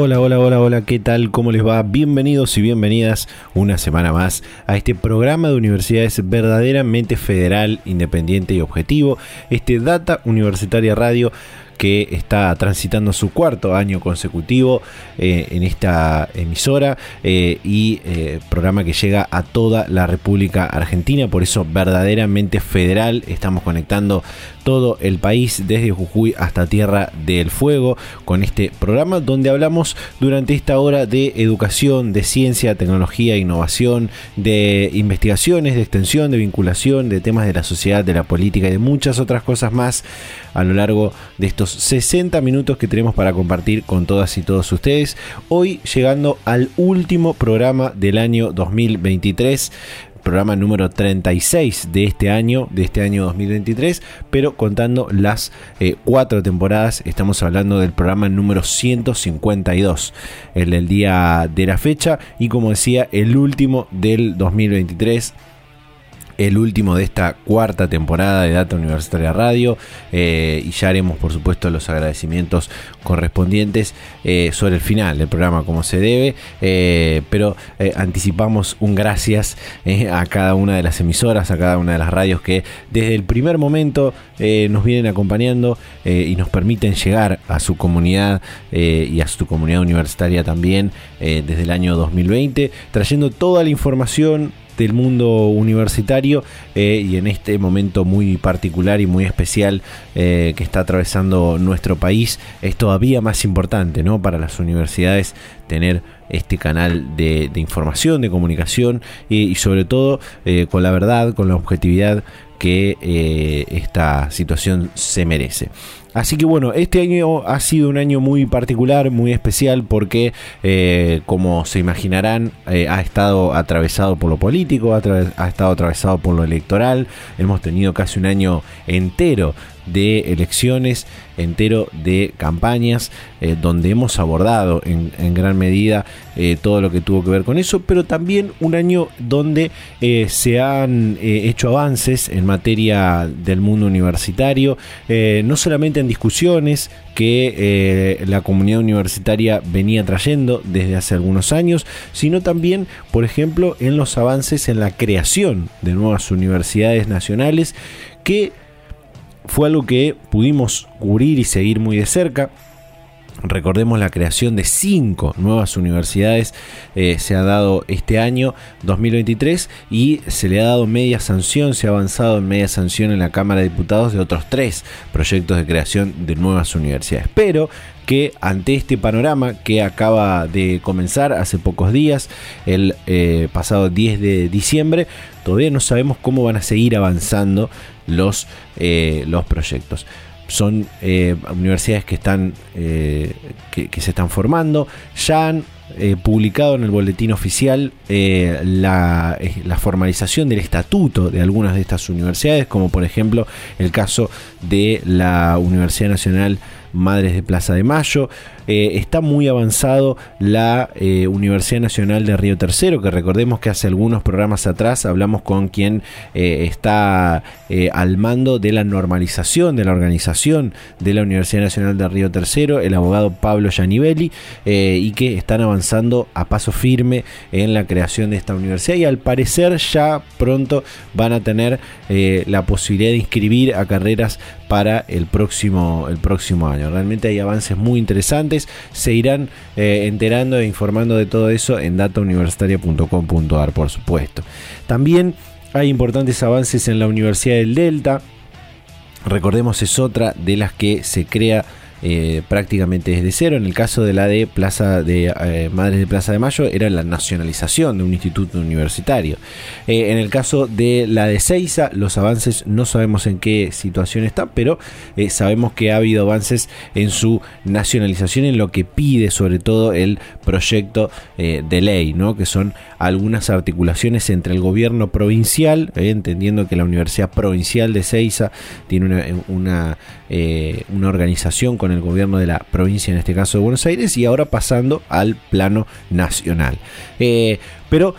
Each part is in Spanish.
Hola, hola, hola, hola, ¿qué tal? ¿Cómo les va? Bienvenidos y bienvenidas una semana más a este programa de universidades verdaderamente federal, independiente y objetivo, este Data Universitaria Radio que está transitando su cuarto año consecutivo eh, en esta emisora eh, y eh, programa que llega a toda la República Argentina, por eso verdaderamente federal, estamos conectando todo el país desde Jujuy hasta Tierra del Fuego con este programa donde hablamos durante esta hora de educación, de ciencia, tecnología, innovación, de investigaciones, de extensión, de vinculación, de temas de la sociedad, de la política y de muchas otras cosas más a lo largo de estos 60 minutos que tenemos para compartir con todas y todos ustedes. Hoy llegando al último programa del año 2023 programa número 36 de este año, de este año 2023, pero contando las eh, cuatro temporadas, estamos hablando del programa número 152, el del día de la fecha y como decía, el último del 2023 el último de esta cuarta temporada de Data Universitaria Radio eh, y ya haremos por supuesto los agradecimientos correspondientes eh, sobre el final del programa como se debe eh, pero anticipamos un gracias a cada una de las emisoras a cada una de las radios que desde el primer momento nos vienen acompañando y nos permiten llegar a su comunidad y a su comunidad universitaria también desde el año 2020 trayendo toda la información del mundo universitario eh, y en este momento muy particular y muy especial eh, que está atravesando nuestro país es todavía más importante ¿no? para las universidades tener este canal de, información, de comunicación y, sobre todo eh, con la verdad, con la objetividad que esta situación se merece. Así que bueno, este año ha sido un año muy particular, muy especial, porque eh, como se imaginarán, eh, ha estado atravesado por lo político, ha, estado atravesado por lo electoral, hemos tenido casi un año entero de elecciones, entero de campañas, eh, donde hemos abordado en, gran medida eh, todo lo que tuvo que ver con eso, pero también un año donde eh, se han hecho avances en materia del mundo universitario, no solamente en discusiones que la comunidad universitaria venía trayendo desde hace algunos años, sino también, por ejemplo, en los avances en la creación de nuevas universidades nacionales que fue algo que pudimos cubrir y seguir muy de cerca. Recordemos la creación de cinco nuevas universidades eh, se ha dado este año 2023 y se le ha dado media sanción, se ha avanzado en media sanción en la Cámara de Diputados de otros tres proyectos de creación de nuevas universidades. Pero que ante este panorama que acaba de comenzar hace pocos días, el eh, pasado 10 de diciembre, todavía no sabemos cómo van a seguir avanzando los, eh, los proyectos son eh, universidades que están eh, que, se están formando. Han eh, publicado en el boletín oficial la, la, formalización del estatuto de algunas de estas universidades como por ejemplo el caso de la Universidad Nacional Madres de Plaza de Mayo. Eh, está muy avanzado la eh, Universidad Nacional de Río Tercero, que recordemos que hace algunos programas atrás hablamos con quien eh, está al mando de la normalización de la organización de la Universidad Nacional de Río Tercero, el abogado Pablo Gianivelli, y que están avanzando a paso firme en la creación de esta universidad y al parecer ya pronto van a tener la posibilidad de inscribir a carreras para el próximo, el próximo año. Realmente hay avances muy interesantes. Se irán eh, enterando e informando de todo eso en datauniversitaria.com.ar, por supuesto. También hay importantes avances en la Universidad del Delta. Recordemos, es otra de las que se crea eh, prácticamente desde cero. En el caso de la de Plaza de eh, Madres de Plaza de Mayo era la nacionalización de un instituto universitario. en el caso de la de Seiza, los avances no sabemos en qué situación está, pero sabemos que ha habido avances en su nacionalización, en lo que pide sobre todo el proyecto de ley, ¿no? que son algunas articulaciones entre el gobierno provincial, entendiendo que la Universidad Provincial de Ceiza tiene una, eh, una, organización con el gobierno de la provincia, en este caso de Buenos Aires, y ahora pasando al plano nacional. Eh, pero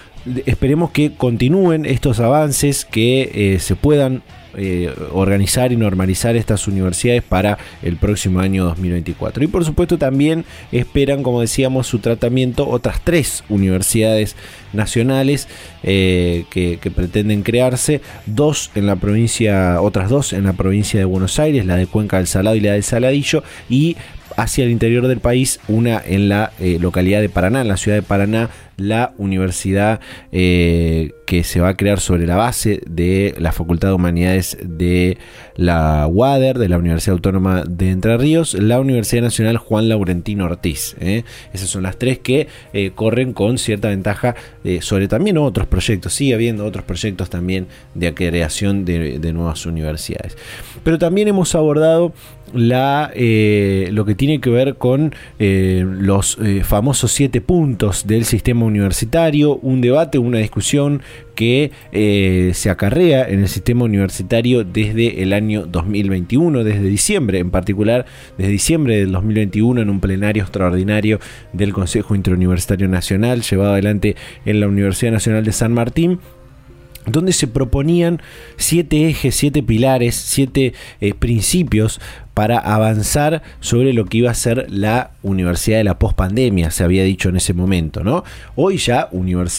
esperemos que continúen estos avances, que eh, se puedan eh, organizar y normalizar estas universidades para el próximo año 2024. Y por supuesto también esperan, como decíamos, su tratamiento otras tres universidades nacionales eh, que, pretenden crearse, dos en la provincia, otras dos en la provincia de Buenos Aires, la de Cuenca del Salado y la del Saladillo, y hacia el interior del país, una en la eh, localidad de Paraná, en la ciudad de Paraná, la universidad eh, que se va a crear sobre la base de la Facultad de Humanidades de la UADER, de la Universidad Autónoma de Entre Ríos, la Universidad Nacional Juan Laurentino Ortiz. ¿eh? Esas son las tres que corren con cierta ventaja sobre también otros proyectos. Sigue habiendo otros proyectos también de creación de nuevas universidades. Pero también hemos abordado eh, lo que tiene que ver con eh, los eh, famosos siete puntos del sistema universitario, un debate, una discusión que se acarrea en el sistema universitario desde el año 2021, desde diciembre, en particular desde diciembre del 2021 en un plenario extraordinario del Consejo Interuniversitario Nacional llevado adelante en la Universidad Nacional de San Martín donde se proponían siete ejes, siete pilares, siete principios para avanzar sobre lo que iba a ser la universidad de la pospandemia, se había dicho en ese momento, ¿no? Hoy ya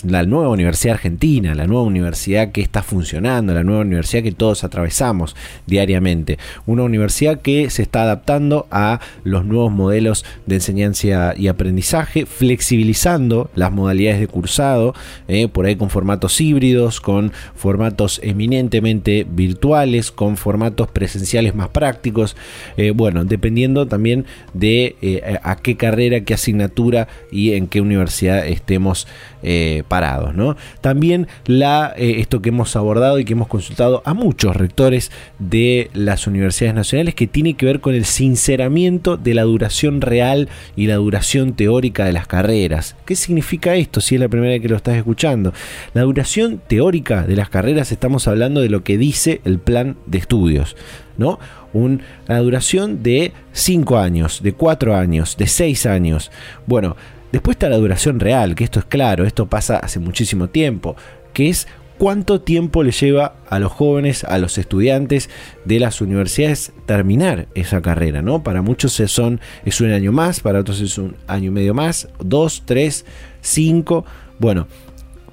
la nueva Universidad Argentina, la nueva universidad que está funcionando, la nueva universidad que todos atravesamos diariamente, una universidad que se está adaptando a los nuevos modelos de enseñanza y aprendizaje, flexibilizando las modalidades de cursado, ¿eh? por ahí con formatos híbridos, con formatos eminentemente virtuales, con formatos presenciales más prácticos, eh, bueno, dependiendo también de eh, a qué carrera, qué asignatura y en qué universidad estemos eh, parados. ¿no? También la, esto que hemos abordado y que hemos consultado a muchos rectores de las universidades nacionales que tiene que ver con el sinceramiento de la duración real y la duración teórica de las carreras. ¿Qué significa esto si es la primera vez que lo estás escuchando? La duración teórica de las carreras estamos hablando de lo que dice el plan de estudios. ¿no? Una duración de 5 años, de 4 años, de 6 años. Bueno, después está la duración real, que esto es claro, esto pasa hace muchísimo tiempo, que es cuánto tiempo le lleva a los jóvenes, a los estudiantes de las universidades terminar esa carrera, ¿no? Para muchos son, es un año más, para otros es un año y medio más, dos, tres, cinco. Bueno,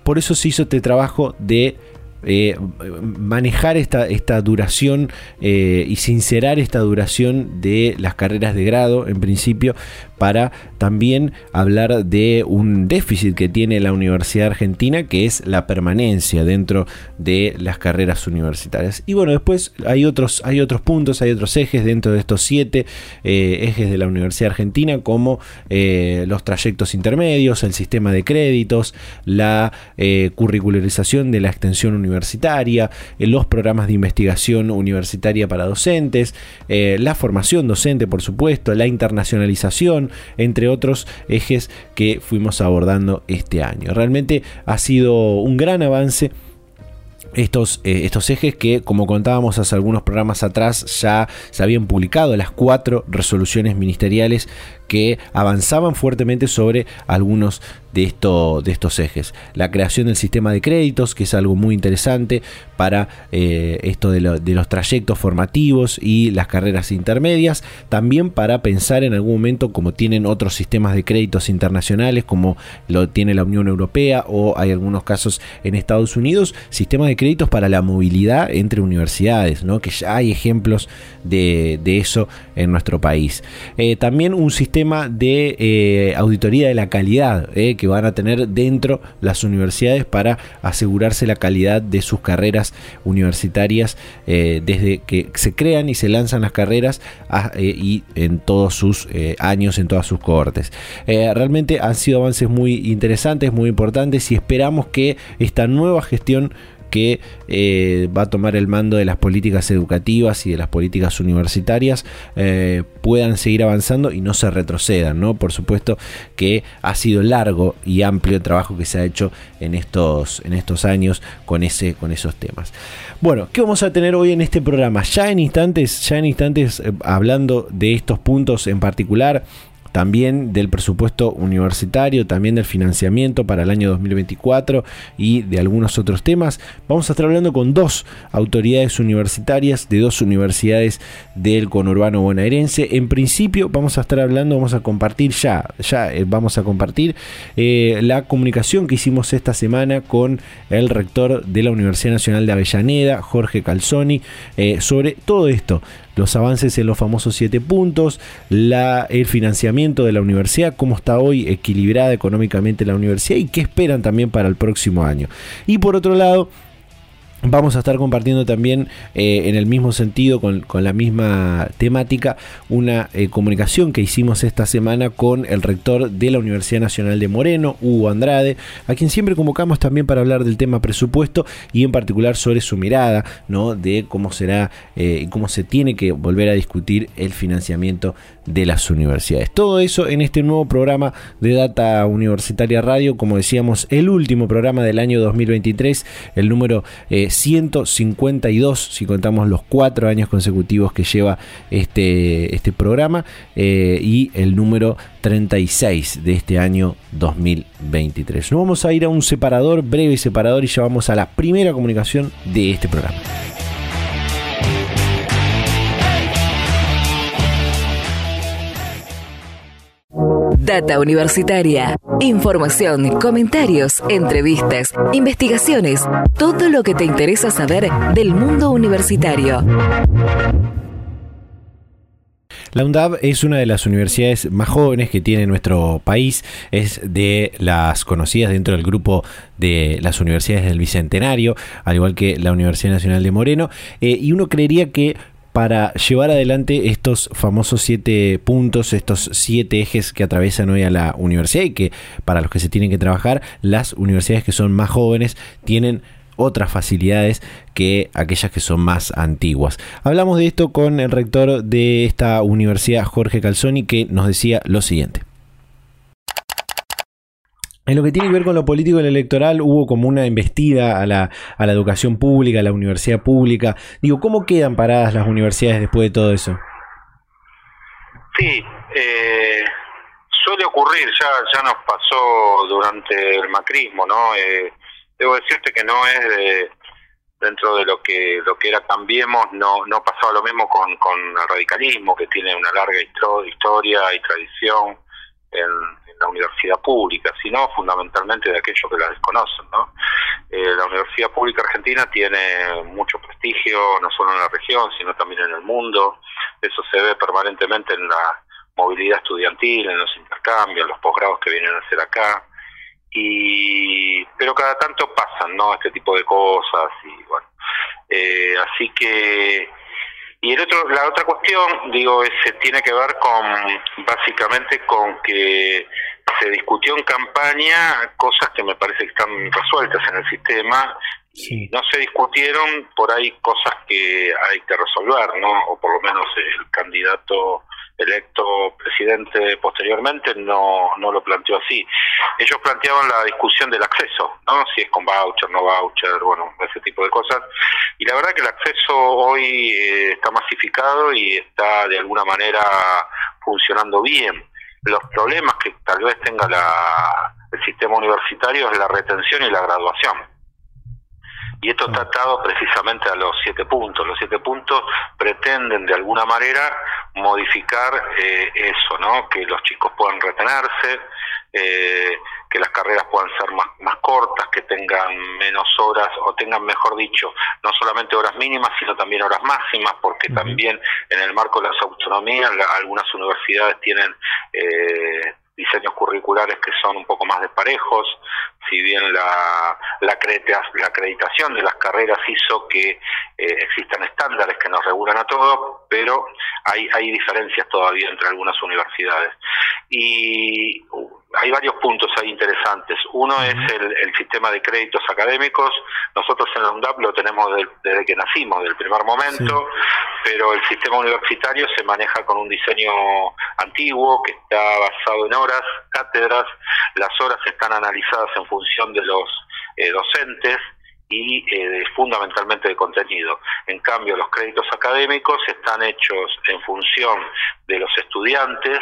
por eso se hizo este trabajo de eh, manejar esta, esta duración eh, y sincerar esta duración de las carreras de grado en principio para también hablar de un déficit que tiene la Universidad Argentina que es la permanencia dentro de las carreras universitarias. Y bueno después hay otros hay otros puntos hay otros ejes dentro de estos siete eh, ejes de la Universidad Argentina como los trayectos intermedios el sistema de créditos la curricularización de la extensión universitaria eh, los programas de investigación universitaria para docentes, eh, la formación docente, por supuesto, la internacionalización, entre otros ejes que fuimos abordando este año. Realmente ha sido un gran avance estos, eh, estos ejes que, como contábamos hace algunos programas atrás, ya se habían publicado las cuatro resoluciones ministeriales que avanzaban fuertemente sobre algunos de, esto, de estos ejes. La creación del sistema de créditos, que es algo muy interesante para eh, esto de, los trayectos formativos y las carreras intermedias. También para pensar en algún momento como tienen otros sistemas de créditos internacionales, como lo tiene la Unión Europea o hay algunos casos en Estados Unidos, sistemas de créditos para la movilidad entre universidades, ¿no? que ya hay ejemplos de, eso en nuestro país. Eh, también un sistema sistema de eh, auditoría de la calidad eh, que van a tener dentro las universidades para asegurarse la calidad de sus carreras universitarias desde que se crean y se lanzan las carreras y en todos sus años, en todas sus cohortes. realmente han sido avances muy interesantes, muy importantes y esperamos que esta nueva gestión que eh, va a tomar el mando de las políticas educativas y de las políticas universitarias eh, puedan seguir avanzando y no se retrocedan, ¿no? Por supuesto que ha sido largo y amplio el trabajo que se ha hecho en estos, en estos años con, ese, con esos temas. Bueno, ¿qué vamos a tener hoy en este programa? Ya en instantes, ya en instantes, eh, hablando de estos puntos en particular, también del presupuesto universitario, también del financiamiento para el año 2024 y de algunos otros temas. Vamos a estar hablando con dos autoridades universitarias de dos universidades del conurbano bonaerense. En principio vamos a estar hablando, vamos a compartir ya, ya eh, vamos a compartir eh, la comunicación que hicimos esta semana con el rector de la Universidad Nacional de Avellaneda, Jorge Calzoni, eh, sobre todo esto los avances en los famosos siete puntos, la, el financiamiento de la universidad, cómo está hoy equilibrada económicamente la universidad y qué esperan también para el próximo año. Y por otro lado, Vamos a estar compartiendo también eh, en el mismo sentido, con, la misma temática, una eh, comunicación que hicimos esta semana con el rector de la Universidad Nacional de Moreno, Hugo Andrade, a quien siempre convocamos también para hablar del tema presupuesto y en particular sobre su mirada, ¿no? De cómo será eh, y cómo se tiene que volver a discutir el financiamiento de las universidades. Todo eso en este nuevo programa de Data Universitaria Radio, como decíamos, el último programa del año 2023, el número 152, si contamos los cuatro años consecutivos que lleva este, este programa, eh, y el número 36 de este año 2023. Nos vamos a ir a un separador, breve separador, y ya vamos a la primera comunicación de este programa. Data Universitaria. Información, comentarios, entrevistas, investigaciones, todo lo que te interesa saber del mundo universitario. La UNDAV es una de las universidades más jóvenes que tiene nuestro país, es de las conocidas dentro del grupo de las universidades del Bicentenario, al igual que la Universidad Nacional de Moreno, eh, y uno creería que para llevar adelante estos famosos siete puntos, estos siete ejes que atraviesan hoy a la universidad y que para los que se tienen que trabajar, las universidades que son más jóvenes tienen otras facilidades que aquellas que son más antiguas. Hablamos de esto con el rector de esta universidad, Jorge Calzoni, que nos decía lo siguiente. En lo que tiene que ver con lo político y lo electoral, hubo como una embestida a la, a la educación pública, a la universidad pública. Digo, ¿cómo quedan paradas las universidades después de todo eso? Sí, eh, suele ocurrir, ya, ya nos pasó durante el macrismo, ¿no? Eh, debo decirte que no es de, dentro de lo que lo que era Cambiemos, no, no pasaba lo mismo con, con el radicalismo, que tiene una larga historia y tradición en la universidad pública, sino fundamentalmente de aquellos que la desconocen. ¿no? Eh, la Universidad Pública Argentina tiene mucho prestigio, no solo en la región, sino también en el mundo. Eso se ve permanentemente en la movilidad estudiantil, en los intercambios, en los posgrados que vienen a hacer acá. Y, pero cada tanto pasan, ¿no? Este tipo de cosas y bueno. Eh, así que y el otro, la otra cuestión, digo, es, tiene que ver con básicamente con que se discutió en campaña cosas que me parece que están resueltas en el sistema y no se discutieron por ahí cosas que hay que resolver, ¿no? O por lo menos el candidato electo presidente posteriormente no, no lo planteó así. Ellos planteaban la discusión del acceso, ¿no? Si es con voucher, no voucher, bueno, ese tipo de cosas. Y la verdad que el acceso hoy eh, está masificado y está de alguna manera funcionando bien. Los problemas que tal vez tenga la, el sistema universitario es la retención y la graduación y esto está atado precisamente a los siete puntos. Los siete puntos pretenden de alguna manera modificar eh, eso, ¿no? Que los chicos puedan retenerse, eh, que las carreras puedan ser más, más cortas, que tengan menos horas o tengan, mejor dicho, no solamente horas mínimas, sino también horas máximas, porque también en el marco de las autonomías algunas universidades tienen... Eh, diseños curriculares que son un poco más desparejos, si bien la, la, acreditación de las carreras hizo que eh, existan estándares que nos regulan a todos, pero hay, hay diferencias todavía entre algunas universidades. Y hay varios puntos ahí interesantes. Uno es el, sistema de créditos académicos. Nosotros en la UNDAP lo tenemos desde que nacimos, del primer momento, pero el sistema universitario se maneja con un diseño antiguo que está basado en horas, cátedras. Las horas están analizadas en función de los eh, docentes y eh, fundamentalmente de contenido. En cambio, los créditos académicos están hechos en función de los estudiantes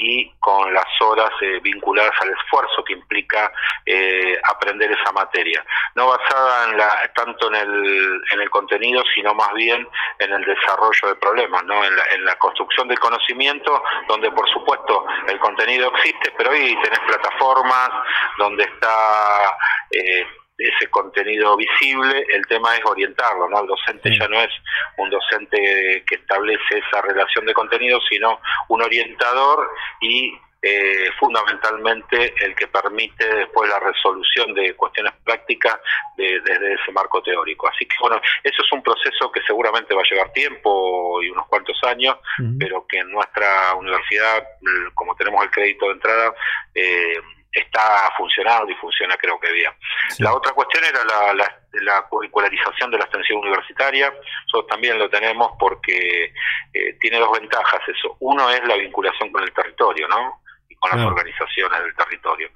y con las horas eh, vinculadas al esfuerzo que implica eh, aprender esa materia. No basada en la, tanto en el, en el contenido, sino más bien en el desarrollo de problemas, ¿no? en, la, en la construcción del conocimiento, donde por supuesto el contenido existe, pero hoy tenés plataformas donde está... Eh, ese contenido visible, el tema es orientarlo, ¿no? El docente ya no es un docente que establece esa relación de contenido, sino un orientador y eh, fundamentalmente el que permite después la resolución de cuestiones prácticas desde ese marco teórico. Así que bueno, eso es un proceso que seguramente va a llevar tiempo y unos cuantos años, pero que en nuestra universidad, como tenemos el crédito de entrada, eh, está funcionando y funciona creo que bien. La otra cuestión era la, la, curricularización de la extensión universitaria. Nosotros también lo tenemos porque eh, tiene dos ventajas eso. Uno es la vinculación con el territorio, ¿no? Y con las organizaciones del territorio.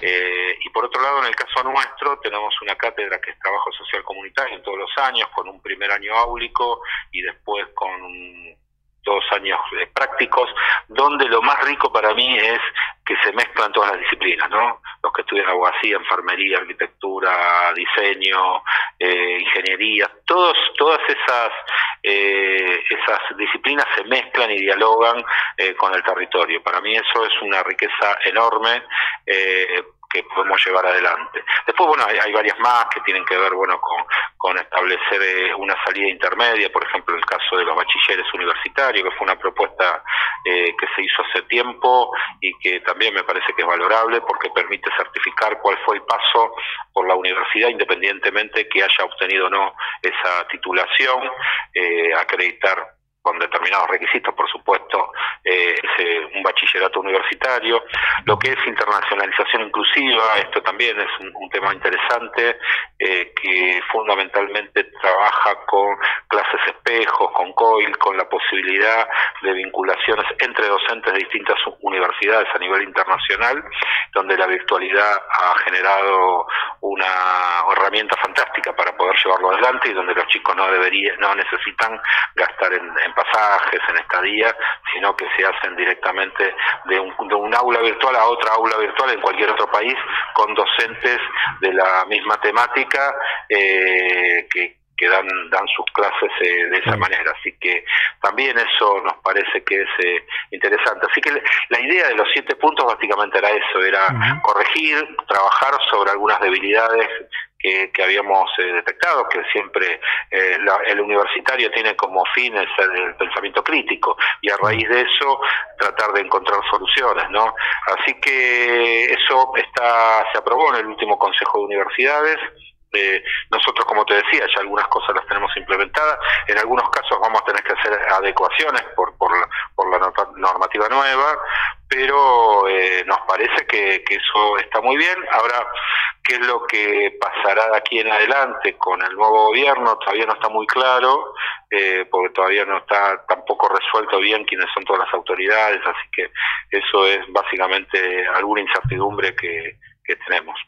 Eh, y por otro lado, en el caso nuestro, tenemos una cátedra que es trabajo social comunitario en todos los años, con un primer año áulico y después con un dos años eh, prácticos, donde lo más rico para mí es que se mezclan todas las disciplinas, ¿no? Los que estudian abogacía, enfermería, arquitectura, diseño, eh, ingeniería, todas esas, eh, esas disciplinas se mezclan y dialogan con el territorio. Para mí eso es una riqueza enorme podemos llevar adelante. Después, bueno, hay, varias más que tienen que ver, bueno, con, establecer eh, una salida intermedia, por ejemplo, el caso de los bachilleres universitarios, que fue una propuesta eh, que se hizo hace tiempo y que también me parece que es valorable porque permite certificar cuál fue el paso por la universidad, independientemente que haya obtenido o no esa titulación, eh, acreditar con determinados requisitos, por supuesto, eh, un bachillerato universitario. Lo que es internacionalización inclusiva, esto también es un, tema interesante, eh, que fundamentalmente trabaja con clases espejos, con COIL, con la posibilidad de vinculaciones entre docentes de distintas universidades a nivel internacional, donde la virtualidad ha generado una herramienta fantástica para poder llevarlo adelante y donde los chicos no deberían, no necesitan gastar en pasajes, en estadía, sino que se hacen directamente de un, de un aula virtual a otra aula virtual en cualquier otro país con docentes de la misma temática eh, que, que dan, dan sus clases eh, de esa manera. Así que también eso nos parece que es eh, interesante. Así que la idea de los siete puntos básicamente era eso, era corregir, trabajar sobre algunas debilidades que, habíamos eh, detectado, que siempre eh, el universitario tiene como fin el, pensamiento crítico y a raíz de eso tratar de encontrar soluciones, ¿no? Así que eso está se aprobó en el último Consejo de Universidades. Eh, nosotros, como te decía, ya algunas cosas las tenemos implementadas. En algunos casos vamos a tener que hacer adecuaciones por, por, la, por la normativa nueva, pero eh, nos parece que, que, eso está muy bien. Ahora, ¿qué es lo que pasará de aquí en adelante con el nuevo gobierno? Todavía no está muy claro, eh, porque todavía no está tampoco resuelto bien quiénes son todas las autoridades, así que eso es básicamente alguna incertidumbre que, que tenemos.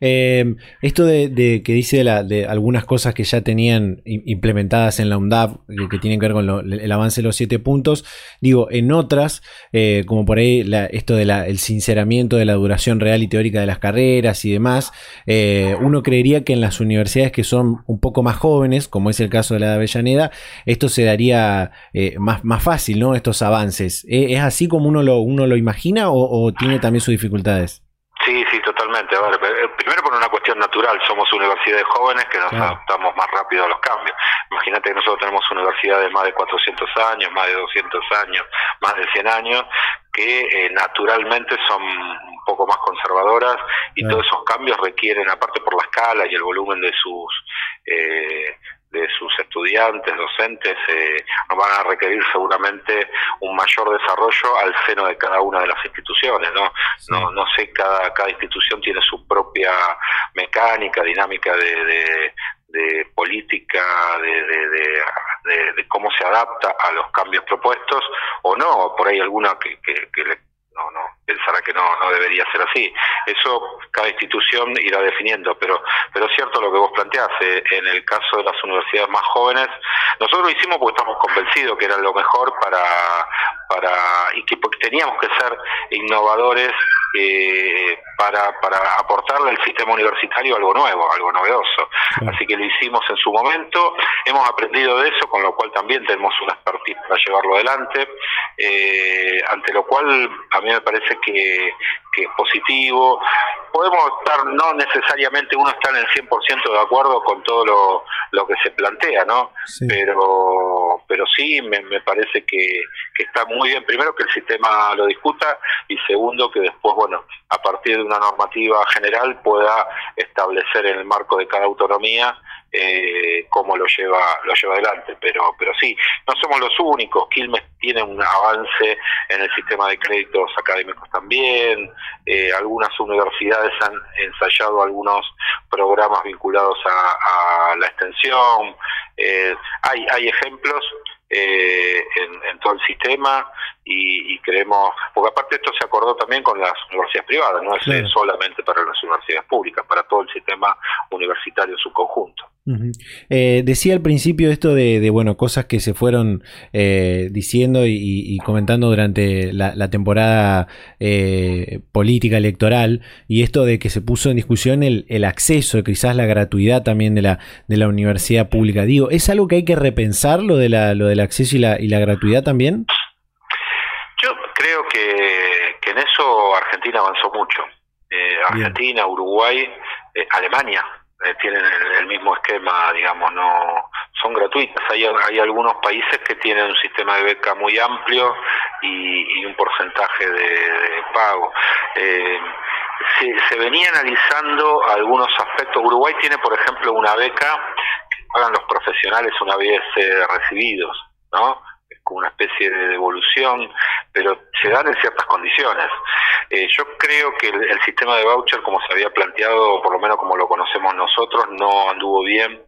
Em, esto de, que dice de, algunas cosas que ya tenían implementadas en la UNDAP, que, tienen que ver con el avance de los siete puntos, digo, en otras, eh, como por ahí esto del sinceramiento de la duración real y teórica de las carreras y demás, eh, uno creería que en las universidades que son un poco más jóvenes, como es el caso de la de Avellaneda, esto se daría eh, más, más fácil, ¿no? Estos avances. ¿Es así como uno lo, uno lo imagina o tiene también sus dificultades? Sí, sí, totalmente. A ver, eh, primero por una cuestión natural, somos universidades jóvenes que nos adaptamos más rápido a los cambios. Imagínate que nosotros tenemos universidades de más de 400 años, más de 200 años, más de 100 años, que eh, naturalmente son un poco más conservadoras y todos esos cambios requieren, aparte por la escala y el volumen de sus eh, de sus estudiantes, docentes, eh, van a requerir seguramente un mayor desarrollo al seno de cada una de las instituciones, ¿no? No, no sé, cada, cada institución tiene su propia mecánica, dinámica de, de, política, de, de, de, cómo se adapta a los cambios propuestos, o no, por ahí alguna que, que, que le no, no, pensará que no, debería ser así. Eso cada institución irá definiendo, pero, pero es cierto lo que vos planteás, eh, en el caso de las universidades más jóvenes, nosotros lo hicimos porque estamos convencidos que era lo mejor para, para y que teníamos que ser innovadores eh, para, para aportarle al sistema universitario algo nuevo, algo novedoso. Así que lo hicimos en su momento, hemos aprendido de eso, con lo cual también tenemos una expertise para llevarlo adelante, eh, ante lo cual a mí me parece que, es positivo. Podemos estar, no necesariamente uno está en el 100% de acuerdo con todo lo, lo que se plantea, ¿no? Pero, pero sí, me, me parece que, que está muy bien, primero que el sistema lo discuta y segundo que después, bueno, a partir de una normativa general pueda establecer en el marco de cada autonomía eh, cómo lo lleva lo lleva adelante pero pero sí no somos los únicos Quilmes tiene un avance en el sistema de créditos académicos también eh, algunas universidades han ensayado algunos programas vinculados a, la extensión eh, hay hay ejemplos eh, en, todo el sistema y, creemos, porque aparte esto se acordó también con las universidades privadas, no es solamente para las universidades públicas, para todo el sistema universitario en su conjunto. Eh, decía al principio esto de, bueno cosas que se fueron eh, diciendo y, comentando durante la, temporada eh, política electoral y esto de que se puso en discusión el, el, acceso, quizás la gratuidad también de la, de la universidad pública. Digo, ¿es algo que hay que repensar lo, de la, lo del acceso y la, y la gratuidad también? Yo creo que, que en eso Argentina avanzó mucho. Argentina, Uruguay, Alemania eh, tienen el, mismo esquema, digamos, no son gratuitas. Hay, hay algunos países que tienen un sistema de beca muy amplio y, un porcentaje de, pago. Eh, se, venía analizando algunos aspectos. Uruguay tiene, por ejemplo, una beca que pagan los profesionales una vez eh, recibidos, ¿no? con una especie de devolución, pero se dan en ciertas condiciones. Eh, yo creo que el, sistema de voucher, como se había planteado, por lo menos como lo conocemos nosotros, no anduvo bien,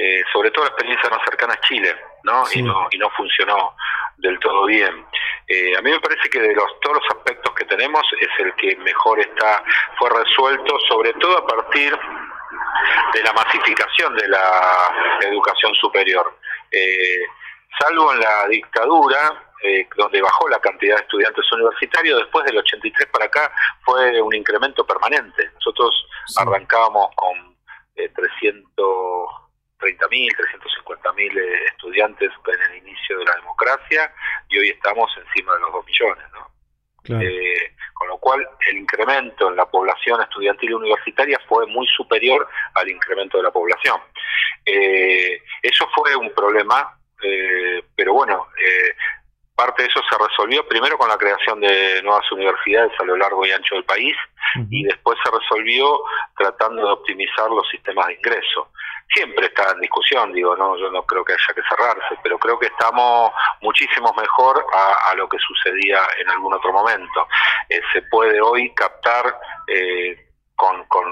eh, sobre todo la experiencia más cercana a Chile, ¿no? Y, ¿no? y no funcionó del todo bien. Eh, a mí me parece que de los, todos los aspectos que tenemos es el que mejor está fue resuelto, sobre todo a partir de la masificación de la educación superior. Eh, salvo en la dictadura, eh, donde bajó la cantidad de estudiantes universitarios, después del 83 para acá fue un incremento permanente. Nosotros arrancábamos con eh, 330.000, 350.000 eh, estudiantes en el inicio de la democracia y hoy estamos encima de los 2 millones. ¿no? Eh, con lo cual el incremento en la población estudiantil universitaria fue muy superior al incremento de la población. Eh, eso fue un problema eh, pero bueno, eh, parte de eso se resolvió primero con la creación de nuevas universidades a lo largo y ancho del país y después se resolvió tratando de optimizar los sistemas de ingreso. Siempre está en discusión, digo, no, yo no creo que haya que cerrarse, pero creo que estamos muchísimo mejor a, lo que sucedía en algún otro momento. Eh, se puede hoy captar eh, con, con,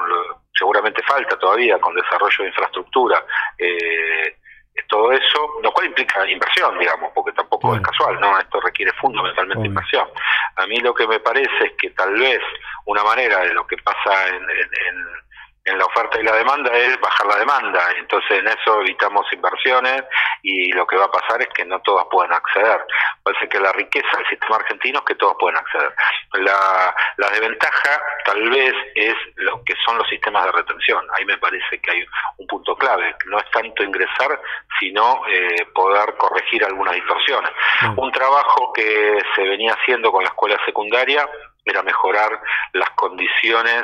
seguramente falta todavía, con desarrollo de infraestructura. Eh, todo eso, lo cual implica inversión, digamos, porque tampoco es casual, ¿no? Esto requiere fundamentalmente inversión. A mí lo que me parece es que tal vez una manera de lo que pasa en, en en la oferta y la demanda es bajar la demanda. Entonces en eso evitamos inversiones y lo que va a pasar es que no todas pueden acceder. Parece que la riqueza del sistema argentino es que todos pueden acceder. La, la desventaja tal vez es lo que son los sistemas de retención. Ahí me parece que hay un punto clave. No es tanto ingresar, sino eh, poder corregir algunas distorsiones. Un trabajo que se venía haciendo con la escuela secundaria era mejorar las condiciones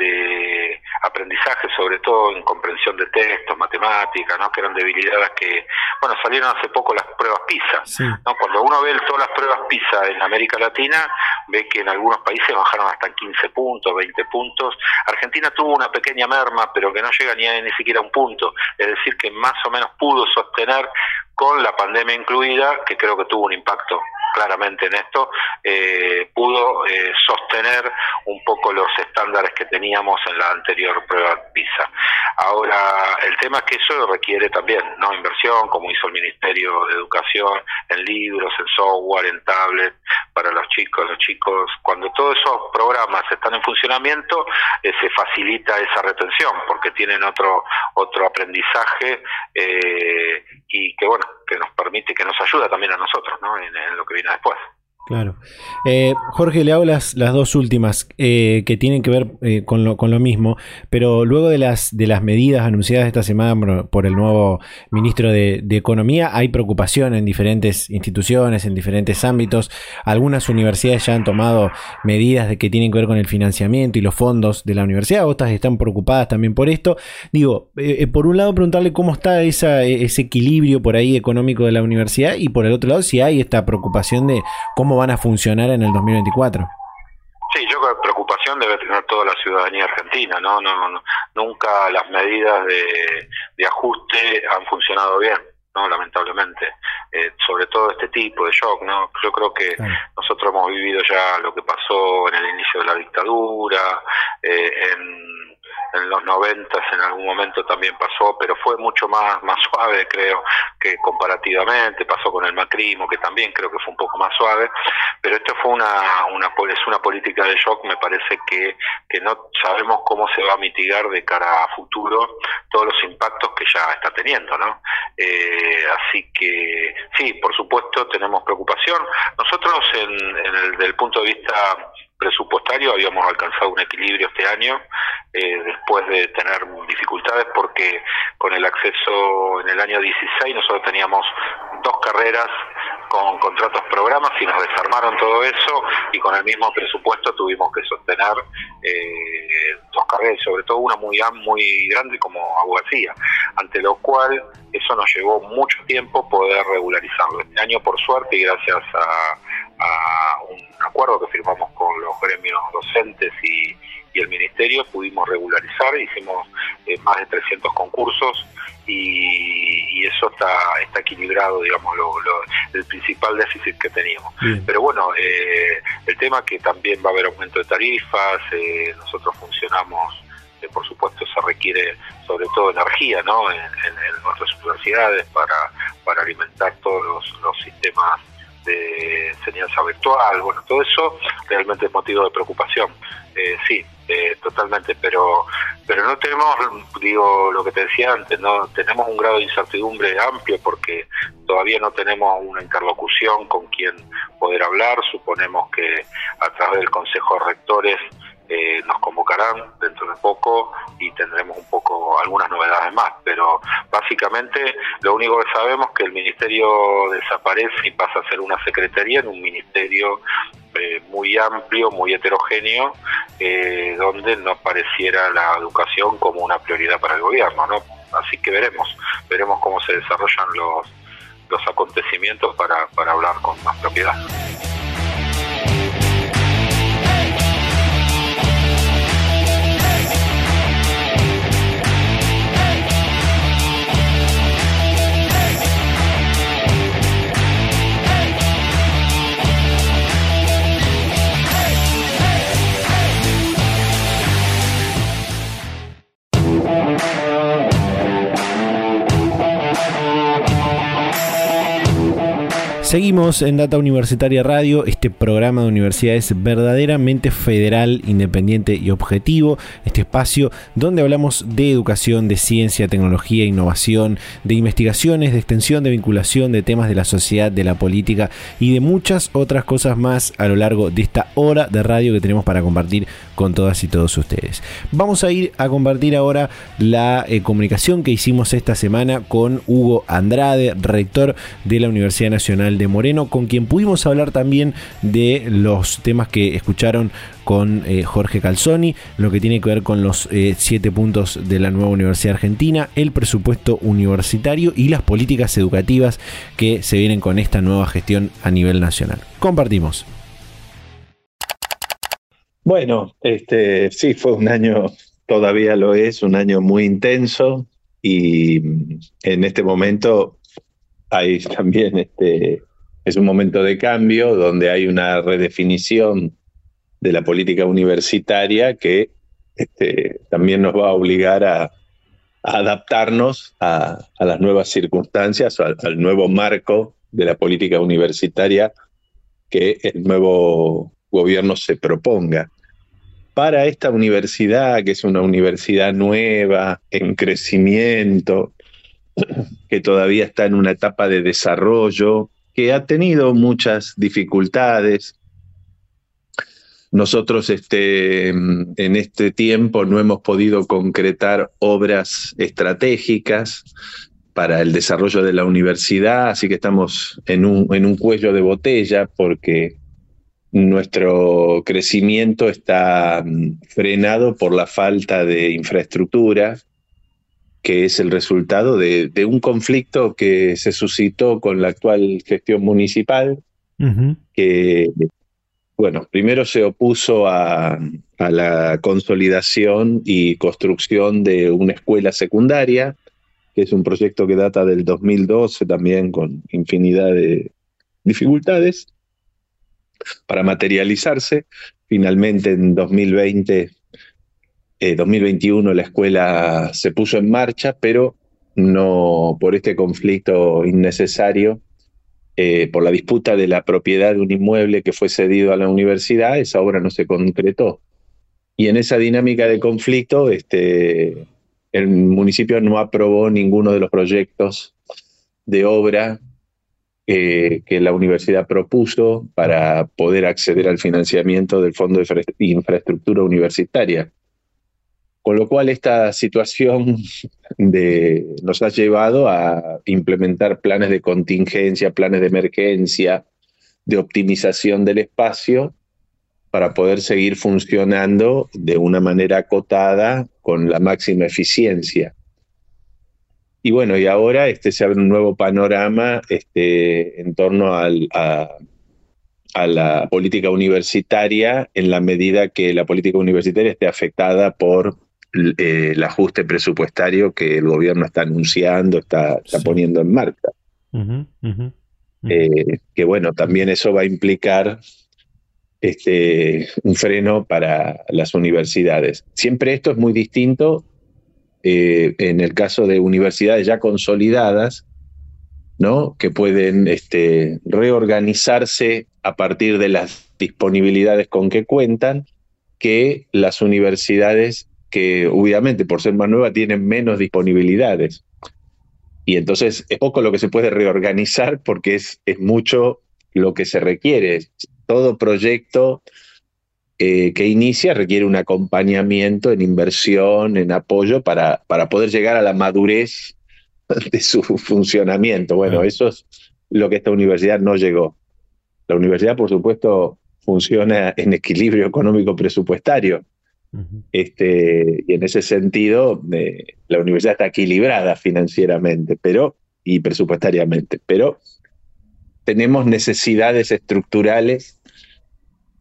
de aprendizaje, sobre todo en comprensión de textos, matemáticas, ¿no? que eran debilidades que, bueno, salieron hace poco las pruebas PISA. ¿no? Cuando uno ve todas las pruebas PISA en América Latina, ve que en algunos países bajaron hasta 15 puntos, 20 puntos. Argentina tuvo una pequeña merma, pero que no llega ni, ni siquiera a un punto. Es decir, que más o menos pudo sostener con la pandemia incluida, que creo que tuvo un impacto claramente en esto, eh, pudo eh, sostener un poco los estándares que teníamos en la anterior prueba PISA. Ahora, el tema es que eso requiere también no inversión, como hizo el Ministerio de Educación, en libros, en software, en tablet, para los chicos. Los chicos, cuando todos esos programas están en funcionamiento, eh, se facilita esa retención, porque tienen otro, otro aprendizaje y que, bueno, que nos permite, que nos ayuda también a nosotros ¿no? en, lo que viene después. Claro. Eh, Jorge, le hago las, las dos últimas eh, que tienen que ver eh, con, lo, con lo mismo, pero luego de las, de las medidas anunciadas esta semana por, el nuevo ministro de, Economía, hay preocupación en diferentes instituciones, en diferentes ámbitos. Algunas universidades ya han tomado medidas de que tienen que ver con el financiamiento y los fondos de la universidad, otras están preocupadas también por esto. Digo, por un lado preguntarle cómo está esa, ese equilibrio por ahí económico de la universidad y por el otro lado si hay esta preocupación de cómo van a funcionar en el 2024. Sí, yo creo que preocupación debe tener toda la ciudadanía argentina, ¿no? no, nunca las medidas de, ajuste han funcionado bien, ¿no? Lamentablemente, eh, sobre todo este tipo de shock, ¿no? Yo creo que nosotros hemos vivido ya lo que pasó en el inicio de la dictadura, eh, en en los noventas en algún momento también pasó, pero fue mucho más, más suave, creo, que comparativamente, pasó con el macrismo, que también creo que fue un poco más suave, pero esto fue una, una, es una política de shock, me parece que, que no sabemos cómo se va a mitigar de cara a futuro todos los impactos que ya está teniendo, ¿no? Eh, así que sí, por supuesto tenemos preocupación. Nosotros en, en el, del punto de vista presupuestario habíamos alcanzado un equilibrio este año eh, después de tener dificultades porque con el acceso en el año 16 nosotros teníamos dos carreras con contratos programas y nos desarmaron todo eso y con el mismo presupuesto tuvimos que sostener eh, dos carreras, sobre todo una muy muy grande como abogacía, ante lo cual eso nos llevó mucho tiempo poder regularizarlo. Este año por suerte y gracias a a un acuerdo que firmamos con los gremios docentes y, el ministerio, pudimos regularizar, hicimos eh, más de 300 concursos y, eso está, está equilibrado, digamos, lo, el principal déficit que teníamos. Pero bueno, eh, el tema que también va a haber aumento de tarifas, eh, nosotros funcionamos por supuesto se requiere sobre todo energía ¿no? en, nuestras universidades para, para alimentar todos los, los sistemas de enseñanza virtual, bueno, todo eso realmente es motivo de preocupación. Eh, sí, eh, totalmente, pero pero no tenemos, digo, lo que te decía antes, no tenemos un grado de incertidumbre amplio porque todavía no tenemos una interlocución con quien poder hablar, suponemos que a través del Consejo de Rectores eh, nos convocarán dentro de poco y tendremos un poco algunas novedades más, pero básicamente lo único que sabemos es que el ministerio desaparece y pasa a ser una secretaría en un ministerio eh, muy amplio, muy heterogéneo, eh, donde no pareciera la educación como una prioridad para el gobierno, ¿no? Así que veremos, veremos cómo se desarrollan los, los acontecimientos para, para hablar con más propiedad. Seguimos en Data Universitaria Radio, este programa de universidad es verdaderamente federal, independiente y objetivo, este espacio donde hablamos de educación, de ciencia, tecnología, innovación, de investigaciones, de extensión, de vinculación, de temas de la sociedad, de la política y de muchas otras cosas más a lo largo de esta hora de radio que tenemos para compartir con todas y todos ustedes. Vamos a ir a compartir ahora la eh, comunicación que hicimos esta semana con Hugo Andrade, rector de la Universidad Nacional de Moreno, con quien pudimos hablar también de los temas que escucharon con eh, Jorge Calzoni, lo que tiene que ver con los eh, siete puntos de la nueva Universidad Argentina, el presupuesto universitario y las políticas educativas que se vienen con esta nueva gestión a nivel nacional. Compartimos. Bueno, este sí fue un año, todavía lo es, un año muy intenso y en este momento hay también este es un momento de cambio donde hay una redefinición de la política universitaria que este, también nos va a obligar a, adaptarnos a, las nuevas circunstancias, al, al, nuevo marco de la política universitaria que el nuevo gobierno se proponga. Para esta universidad, que es una universidad nueva, en crecimiento, que todavía está en una etapa de desarrollo, que ha tenido muchas dificultades, nosotros este, en este tiempo no hemos podido concretar obras estratégicas para el desarrollo de la universidad, así que estamos en un, en un cuello de botella porque nuestro crecimiento está mm, frenado por la falta de infraestructura, que es el resultado de, un conflicto que se suscitó con la actual gestión municipal, que bueno, primero se opuso a, la consolidación y construcción de una escuela secundaria, que es un proyecto que data del 2012 también con infinidad de dificultades para materializarse. Finalmente en 2020, 2021 eh, la escuela se puso en marcha, pero no por este conflicto innecesario eh, por la disputa de la propiedad de un inmueble que fue cedido a la universidad, esa obra no se concretó. Y en esa dinámica de conflicto, este, el municipio no aprobó ninguno de los proyectos de obra eh, que la universidad propuso para poder acceder al financiamiento del Fondo de Infraestructura Universitaria. Con lo cual esta situación nos ha llevado a implementar planes de contingencia, planes de emergencia, de optimización del espacio para poder seguir funcionando de una manera acotada con la máxima eficiencia. Y bueno, y ahora este, se abre un nuevo panorama este, en torno a, la política universitaria en la medida que la política universitaria esté afectada por el ajuste presupuestario que el gobierno está anunciando, está, poniendo en marcha. Eh, que bueno, también eso va a implicar este, un freno para las universidades. Siempre esto es muy distinto eh, en el caso de universidades ya consolidadas, ¿no? que pueden este, reorganizarse a partir de las disponibilidades con que cuentan, que las universidades que obviamente por ser más nueva tienen menos disponibilidades. Y entonces es poco lo que se puede reorganizar porque es, es mucho lo que se requiere. Todo proyecto eh, que inicia requiere un acompañamiento en inversión, en apoyo para, para poder llegar a la madurez de su funcionamiento. Bueno, eso es lo que esta universidad no llegó. La universidad, por supuesto, funciona en equilibrio económico presupuestario, este, y en ese sentido, eh, la universidad está equilibrada financieramente pero, y presupuestariamente, pero tenemos necesidades estructurales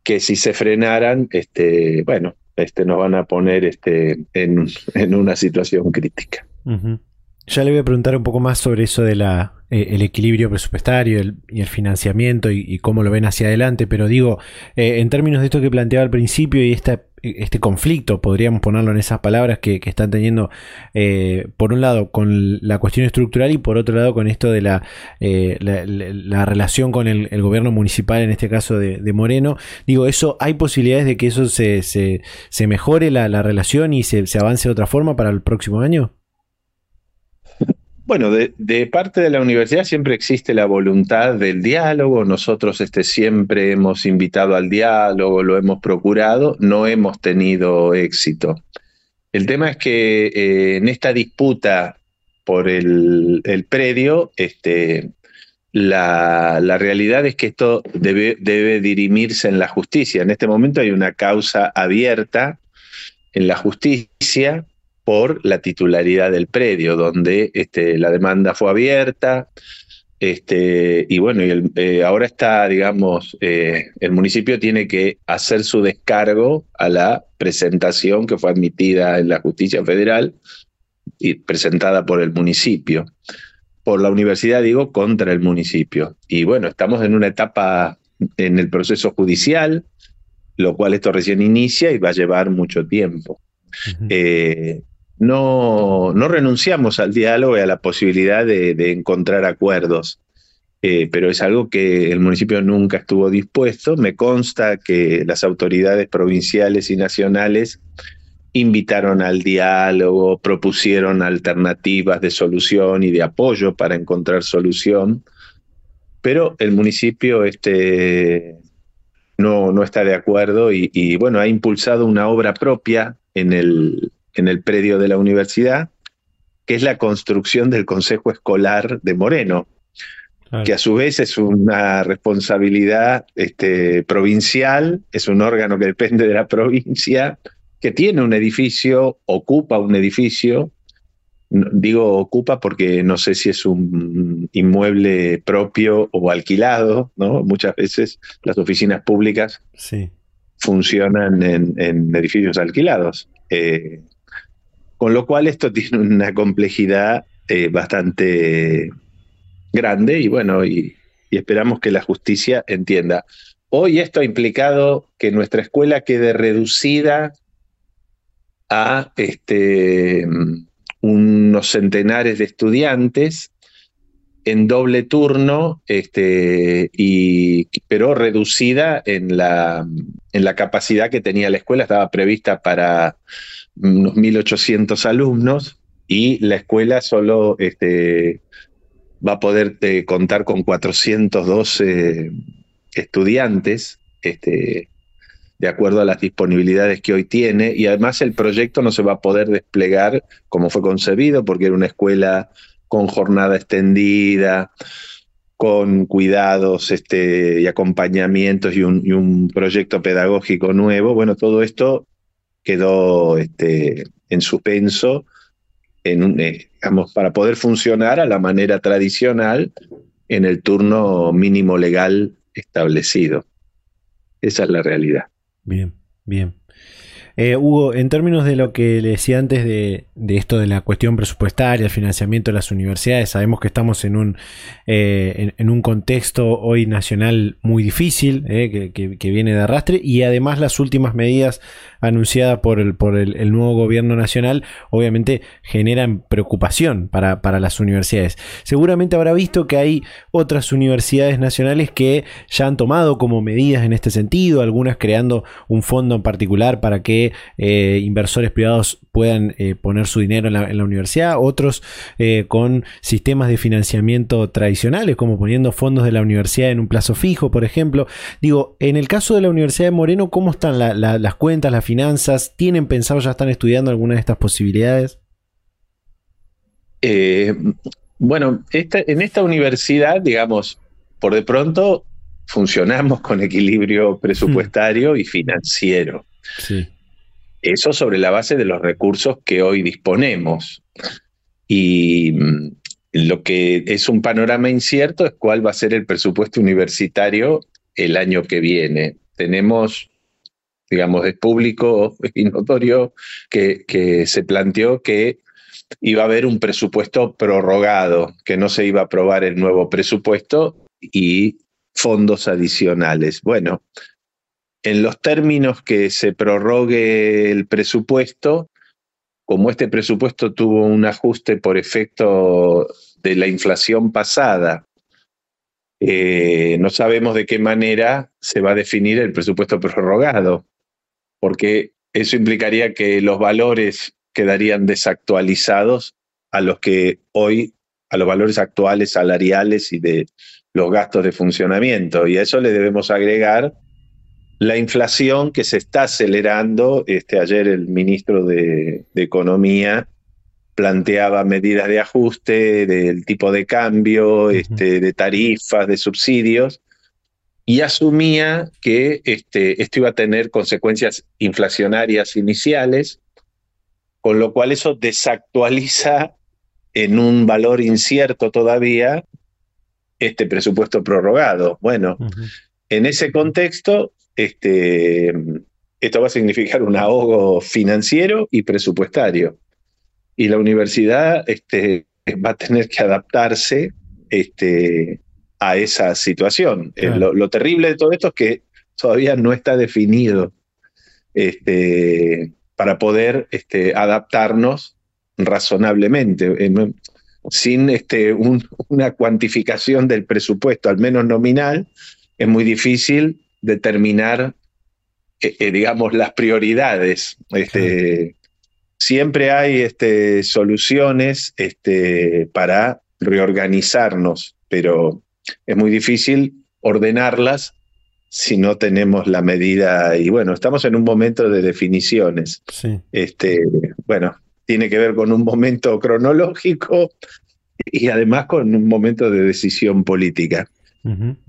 que si se frenaran, este, bueno, este, nos van a poner este, en, en una situación crítica. Ya le voy a preguntar un poco más sobre eso de la eh, el equilibrio presupuestario y el financiamiento y, cómo lo ven hacia adelante, pero digo, eh, en términos de esto que planteaba al principio y esta, este conflicto, podríamos ponerlo en esas palabras que, están teniendo, eh, por un lado, con la cuestión estructural y por otro lado, con esto de la, la, relación con el, gobierno municipal, en este caso de, Moreno, digo, eso ¿hay posibilidades de que eso se, se, se mejore la, relación y se, se avance de otra forma para el próximo año? Bueno, de, parte de la universidad siempre existe la voluntad del diálogo. Nosotros este, siempre hemos invitado al diálogo, lo hemos procurado, no hemos tenido éxito. El tema es que eh, en esta disputa por el, predio, este, la, realidad es que esto debe, debe, dirimirse en la justicia. En este momento hay una causa abierta en la justicia por la titularidad del predio, donde este, la demanda fue abierta. Este, y bueno, y eh, ahora está, digamos, eh, el municipio tiene que hacer su descargo a la presentación que fue admitida en la justicia federal y presentada por el municipio por la universidad, digo, contra el municipio. Y bueno, estamos en una etapa en el proceso judicial, lo cual esto recién inicia y va a llevar mucho tiempo. Eh, no, no renunciamos al diálogo y a la posibilidad de, encontrar acuerdos, eh, pero es algo que el municipio nunca estuvo dispuesto. Me consta que las autoridades provinciales y nacionales invitaron al diálogo, propusieron alternativas de solución y de apoyo para encontrar solución, pero el municipio este, no, no está de acuerdo y, bueno, ha impulsado una obra propia en el, en el predio de la universidad, que es la construcción del Consejo Escolar de Moreno, que a su vez es una responsabilidad este, provincial, es un órgano que depende de la provincia, que tiene un edificio, ocupa un edificio, digo ocupa porque no sé si es un inmueble propio o alquilado, ¿no? Muchas veces las oficinas públicas funcionan en, edificios alquilados. Eh, con lo cual esto tiene una complejidad eh, bastante grande y bueno, y esperamos que la justicia entienda. Hoy esto ha implicado que nuestra escuela quede reducida a este, unos centenares de estudiantes en doble turno, este, y, pero reducida en la, en la capacidad que tenía la escuela. Estaba prevista para unos 1.800 alumnos y la escuela solo este, va a poder eh, contar con 412 estudiantes. Este, de acuerdo a las disponibilidades que hoy tiene y además el proyecto no se va a poder desplegar como fue concebido porque era una escuela con jornada extendida, con cuidados este, y acompañamientos y un, proyecto pedagógico nuevo. Bueno, todo esto quedó este, en suspenso en eh, para poder funcionar a la manera tradicional en el turno mínimo legal establecido. Esa es la realidad. Bien, bien. Eh, Hugo, en términos de lo que le decía antes de, esto de la cuestión presupuestaria, el financiamiento de las universidades, sabemos que estamos en un, eh, en, un contexto hoy nacional muy difícil, eh, que, viene de arrastre, y además las últimas medidas anunciadas por el, por el, nuevo gobierno nacional, obviamente generan preocupación para, para las universidades. Seguramente habrá visto que hay otras universidades nacionales que ya han tomado como medidas en este sentido, algunas creando un fondo en particular para que eh, inversores privados puedan eh, poner su dinero en la, universidad, otros eh, con sistemas de financiamiento tradicionales, como poniendo fondos de la universidad en un plazo fijo, por ejemplo. Digo, en el caso de la Universidad de Moreno, ¿cómo están las cuentas, las finanzas? ¿Tienen pensado, ya están estudiando alguna de estas posibilidades? bueno, en esta universidad, digamos, por de pronto funcionamos con equilibrio presupuestario y financiero. Sí. Eso sobre la base de los recursos que hoy disponemos. Y mm, lo que es un panorama incierto es cuál va a ser el presupuesto universitario el año que viene. Tenemos, digamos, es público y notorio que, que se planteó que iba a haber un presupuesto prorrogado, que no se iba a aprobar el nuevo presupuesto y fondos adicionales. Bueno, en los términos que se prorrogue el presupuesto, como este presupuesto tuvo un ajuste por efecto de la inflación pasada, eh, no sabemos de qué manera se va a definir el presupuesto prorrogado, porque eso implicaría que los valores quedarían desactualizados a los que hoy, a los valores actuales salariales y de los gastos de funcionamiento. Y a eso le debemos agregar la inflación que se está acelerando. Este, ayer el ministro de, Economía planteaba medidas de ajuste del tipo de cambio, este, de tarifas, de subsidios, y asumía que este, esto iba a tener consecuencias inflacionarias iniciales, con lo cual eso desactualiza en un valor incierto todavía este presupuesto prorrogado. Bueno, en ese contexto, este, esto va a significar un ahogo financiero y presupuestario. Y la universidad este, va a tener que adaptarse este, a esa situación. Eh, lo, terrible de todo esto es que todavía no está definido este, para poder este, adaptarnos razonablemente. Eh, sin este, una cuantificación del presupuesto, al menos nominal, es muy difícil determinar, eh, eh, digamos, las prioridades. Este, siempre hay este, soluciones este, para reorganizarnos, pero es muy difícil ordenarlas si no tenemos la medida. Y bueno, estamos en un momento de definiciones. Este, bueno, tiene que ver con un momento cronológico y además con un momento de decisión política.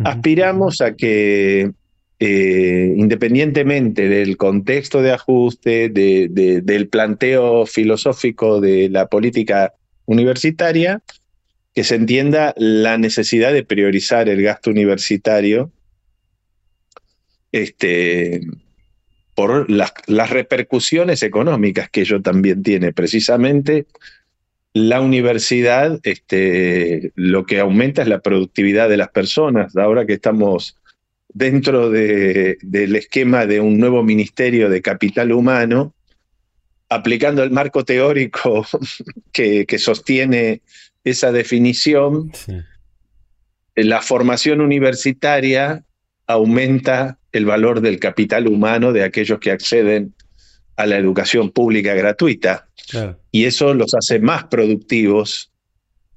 Aspiramos a que, eh, independientemente del contexto de ajuste, del planteo filosófico de la política universitaria, que se entienda la necesidad de priorizar el gasto universitario este, por las, repercusiones económicas que ello también tiene. Precisamente la universidad este, lo que aumenta es la productividad de las personas. Ahora que estamos dentro del esquema de un nuevo ministerio de capital humano, aplicando el marco teórico que, sostiene esa definición, la formación universitaria aumenta el valor del capital humano de aquellos que acceden a la educación pública gratuita. Y eso los hace más productivos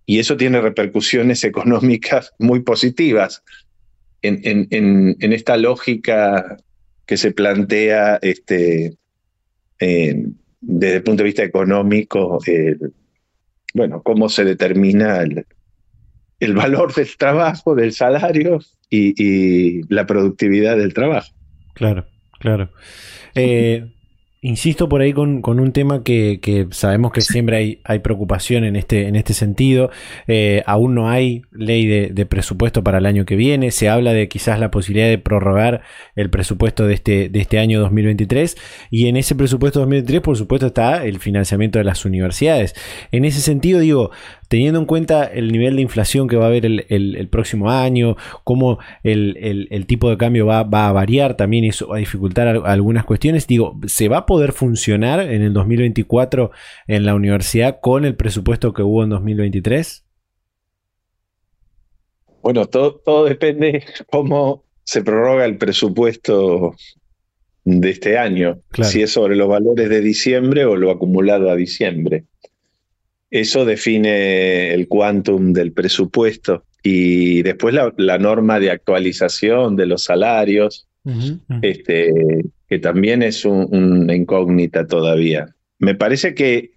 y eso tiene repercusiones económicas muy positivas. En, en, esta lógica que se plantea este, desde el punto de vista económico, bueno, cómo se determina el, el valor del trabajo, del salario y, la productividad del trabajo. Claro, claro. Eh, insisto por ahí con, un tema que, sabemos que siempre hay, hay, preocupación en este, en este sentido. Eh, aún no hay ley de, presupuesto para el año que viene. Se habla de quizás la posibilidad de prorrogar el presupuesto de este, de este año 2023. Y en ese presupuesto 2023, por supuesto, está el financiamiento de las universidades. En ese sentido, digo, teniendo en cuenta el nivel de inflación que va a haber el, próximo año, cómo el, tipo de cambio va, a variar, también eso va a dificultar algunas cuestiones. Digo, ¿se va a poder funcionar en el 2024 en la universidad con el presupuesto que hubo en 2023? Bueno, todo, todo depende cómo se prorroga el presupuesto de este año, si es sobre los valores de diciembre o lo acumulado a diciembre. Eso define el quantum del presupuesto y después la, norma de actualización de los salarios, Este, que también es una incógnita todavía. Me parece que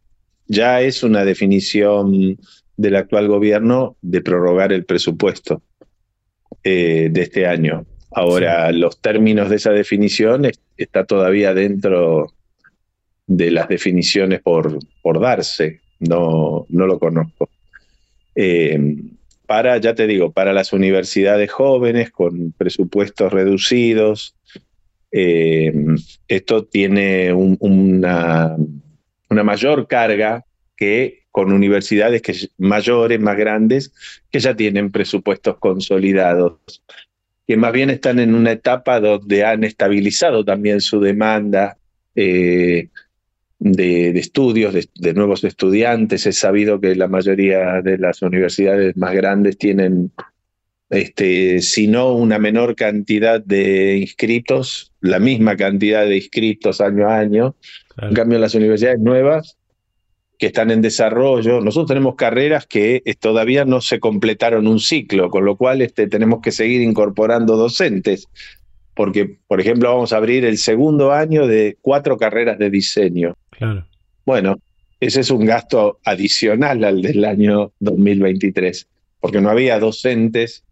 ya es una definición del actual gobierno de prorrogar el presupuesto eh, de este año. Ahora, los términos de esa definición está todavía dentro de las definiciones por, por darse no, no lo conozco. Eh, para, ya te digo, para las universidades jóvenes con presupuestos reducidos, eh, esto tiene una, una mayor carga que con universidades que, mayores, más grandes, que ya tienen presupuestos consolidados, que más bien están en una etapa donde han estabilizado también su demanda, eh, de, estudios, de, nuevos estudiantes. Es sabido que la mayoría de las universidades más grandes tienen, este, si no una menor cantidad de inscritos, la misma cantidad de inscritos año a año. En cambio, las universidades nuevas que están en desarrollo, nosotros tenemos carreras que eh, todavía no se completaron un ciclo, con lo cual este, tenemos que seguir incorporando docentes porque, por ejemplo, vamos a abrir el segundo año de cuatro carreras de diseño. Claro. Bueno, ese es un gasto adicional al del año 2023, porque no había docentes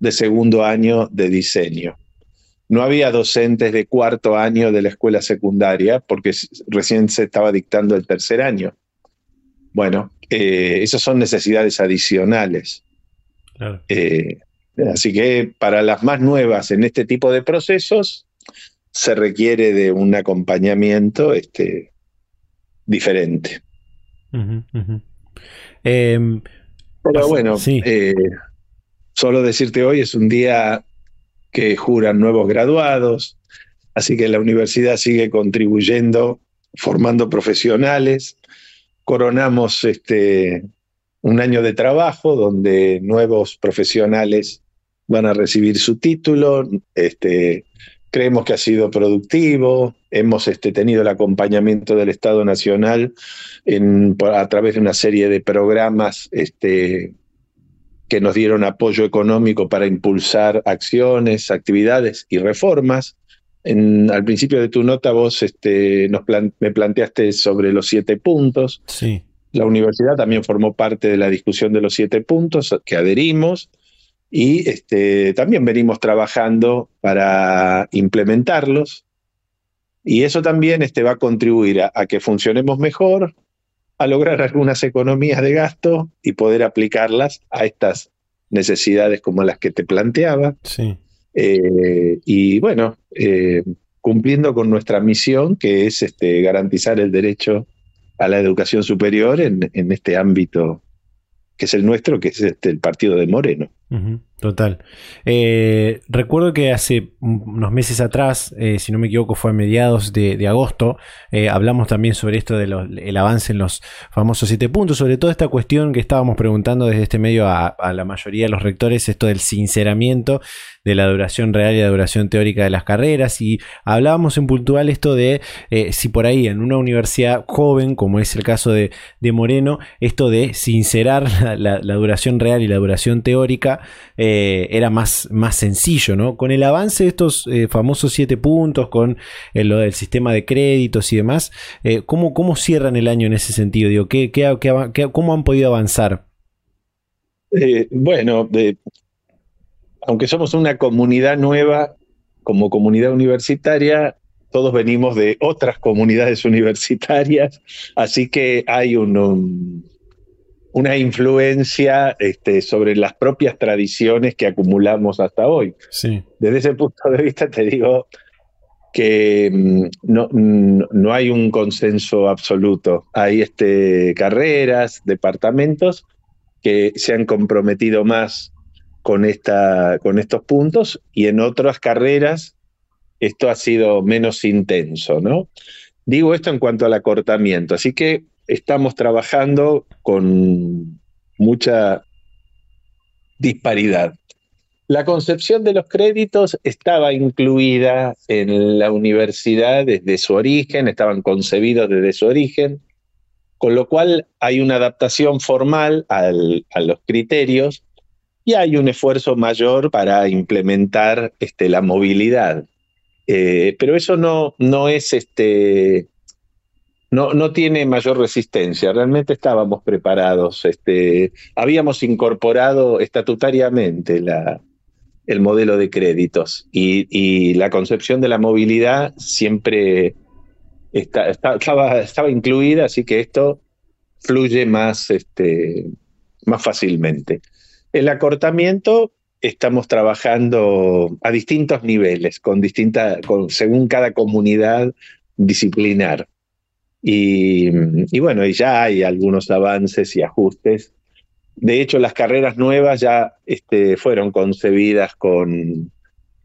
de segundo año de diseño. No había docentes de cuarto año de la escuela secundaria, porque recién se estaba dictando el tercer año. Bueno, eh, esas son necesidades adicionales. Eh, así que para las más nuevas en este tipo de procesos se requiere de un acompañamiento este, diferente. Pero bueno, eh, solo decirte hoy es un día que juran nuevos graduados, así que la universidad sigue contribuyendo, formando profesionales. Coronamos este, un año de trabajo donde nuevos profesionales van a recibir su título. Este, creemos que ha sido productivo, hemos este, tenido el acompañamiento del Estado Nacional a través de una serie de programas este, que nos dieron apoyo económico para impulsar acciones, actividades y reformas. al principio de tu nota vos este, me planteaste sobre los siete puntos. Sí. La universidad también formó parte de la discusión de los siete puntos que adherimos y este, también venimos trabajando para implementarlos y eso también este, va a contribuir a, que funcionemos mejor, a lograr algunas economías de gasto y poder aplicarlas a estas necesidades como las que te planteaba. Sí. Eh, y bueno, eh, cumpliendo con nuestra misión, que es este, garantizar el derecho a la educación superior en, en este ámbito que es el nuestro, que es este, el partido de Moreno. Total. Eh, recuerdo que hace unos meses atrás, eh, si no me equivoco, fue a mediados de, agosto, eh, hablamos también sobre esto del avance en los famosos siete puntos, sobre toda esta cuestión que estábamos preguntando desde este medio a, a la mayoría de los rectores, esto del sinceramiento de la duración real y la duración teórica de las carreras y hablábamos en puntual esto de eh, si por ahí en una universidad joven, como es el caso de, Moreno, esto de sincerar la, duración real y la duración teórica eh, era más, más sencillo, ¿no? Con el avance de estos eh, famosos siete puntos, con lo del sistema de créditos y demás, ¿cómo, ¿cómo, cierran el año en ese sentido? Digo, ¿qué, cómo han podido avanzar? bueno, aunque somos una comunidad nueva, como comunidad universitaria, todos venimos de otras comunidades universitarias, así que hay un, una influencia este, sobre las propias tradiciones que acumulamos hasta hoy. Sí. Desde ese punto de vista te digo que mm, no, no hay un consenso absoluto. Hay este, carreras, departamentos que se han comprometido más con, esta, con estos puntos y en otras carreras esto ha sido menos intenso, ¿no? Digo esto en cuanto al acortamiento, así que estamos trabajando con mucha disparidad. La concepción de los créditos estaba incluida en la universidad desde su origen, estaban concebidos desde su origen, con lo cual hay una adaptación formal a los criterios y hay un esfuerzo mayor para implementar este, la movilidad. Eh, pero eso no, no es este. No, no tiene mayor resistencia. Realmente estábamos preparados. Este, habíamos incorporado estatutariamente la, el modelo de créditos y, la concepción de la movilidad siempre estaba, estaba incluida, así que esto fluye más, este, más fácilmente. El acortamiento estamos trabajando a distintos niveles, con distinta, según cada comunidad disciplinar. Y, bueno, y ya hay algunos avances y ajustes. De hecho, las carreras nuevas ya este, fueron concebidas con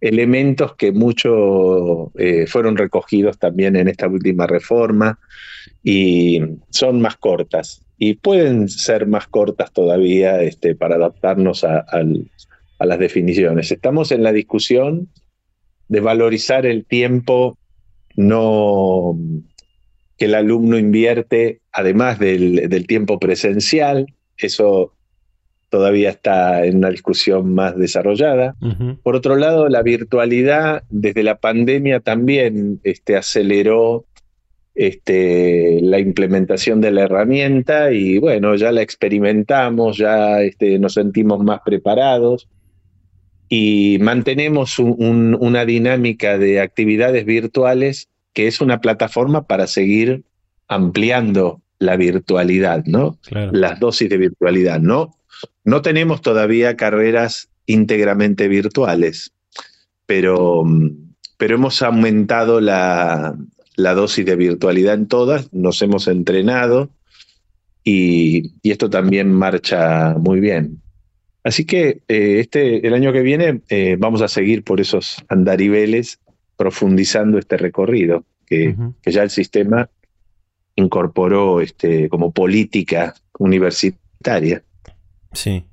elementos que mucho eh, fueron recogidos también en esta última reforma y son más cortas y pueden ser más cortas todavía este, para adaptarnos a, las definiciones. Estamos en la discusión de valorizar el tiempo no que el alumno invierte, además del, tiempo presencial, eso todavía está en una discusión más desarrollada. Por otro lado, la virtualidad desde la pandemia también este, aceleró este, la implementación de la herramienta y bueno, ya la experimentamos, ya este, nos sentimos más preparados y mantenemos una dinámica de actividades virtuales que es una plataforma para seguir ampliando la virtualidad, ¿no? Las dosis de virtualidad, ¿no? No tenemos todavía carreras íntegramente virtuales, pero, pero hemos aumentado la, dosis de virtualidad en todas, nos hemos entrenado y, esto también marcha muy bien. Así que eh, este, el año que viene eh, vamos a seguir por esos andariveles profundizando este recorrido que, que ya el sistema incorporó este, como política universitaria. Sí.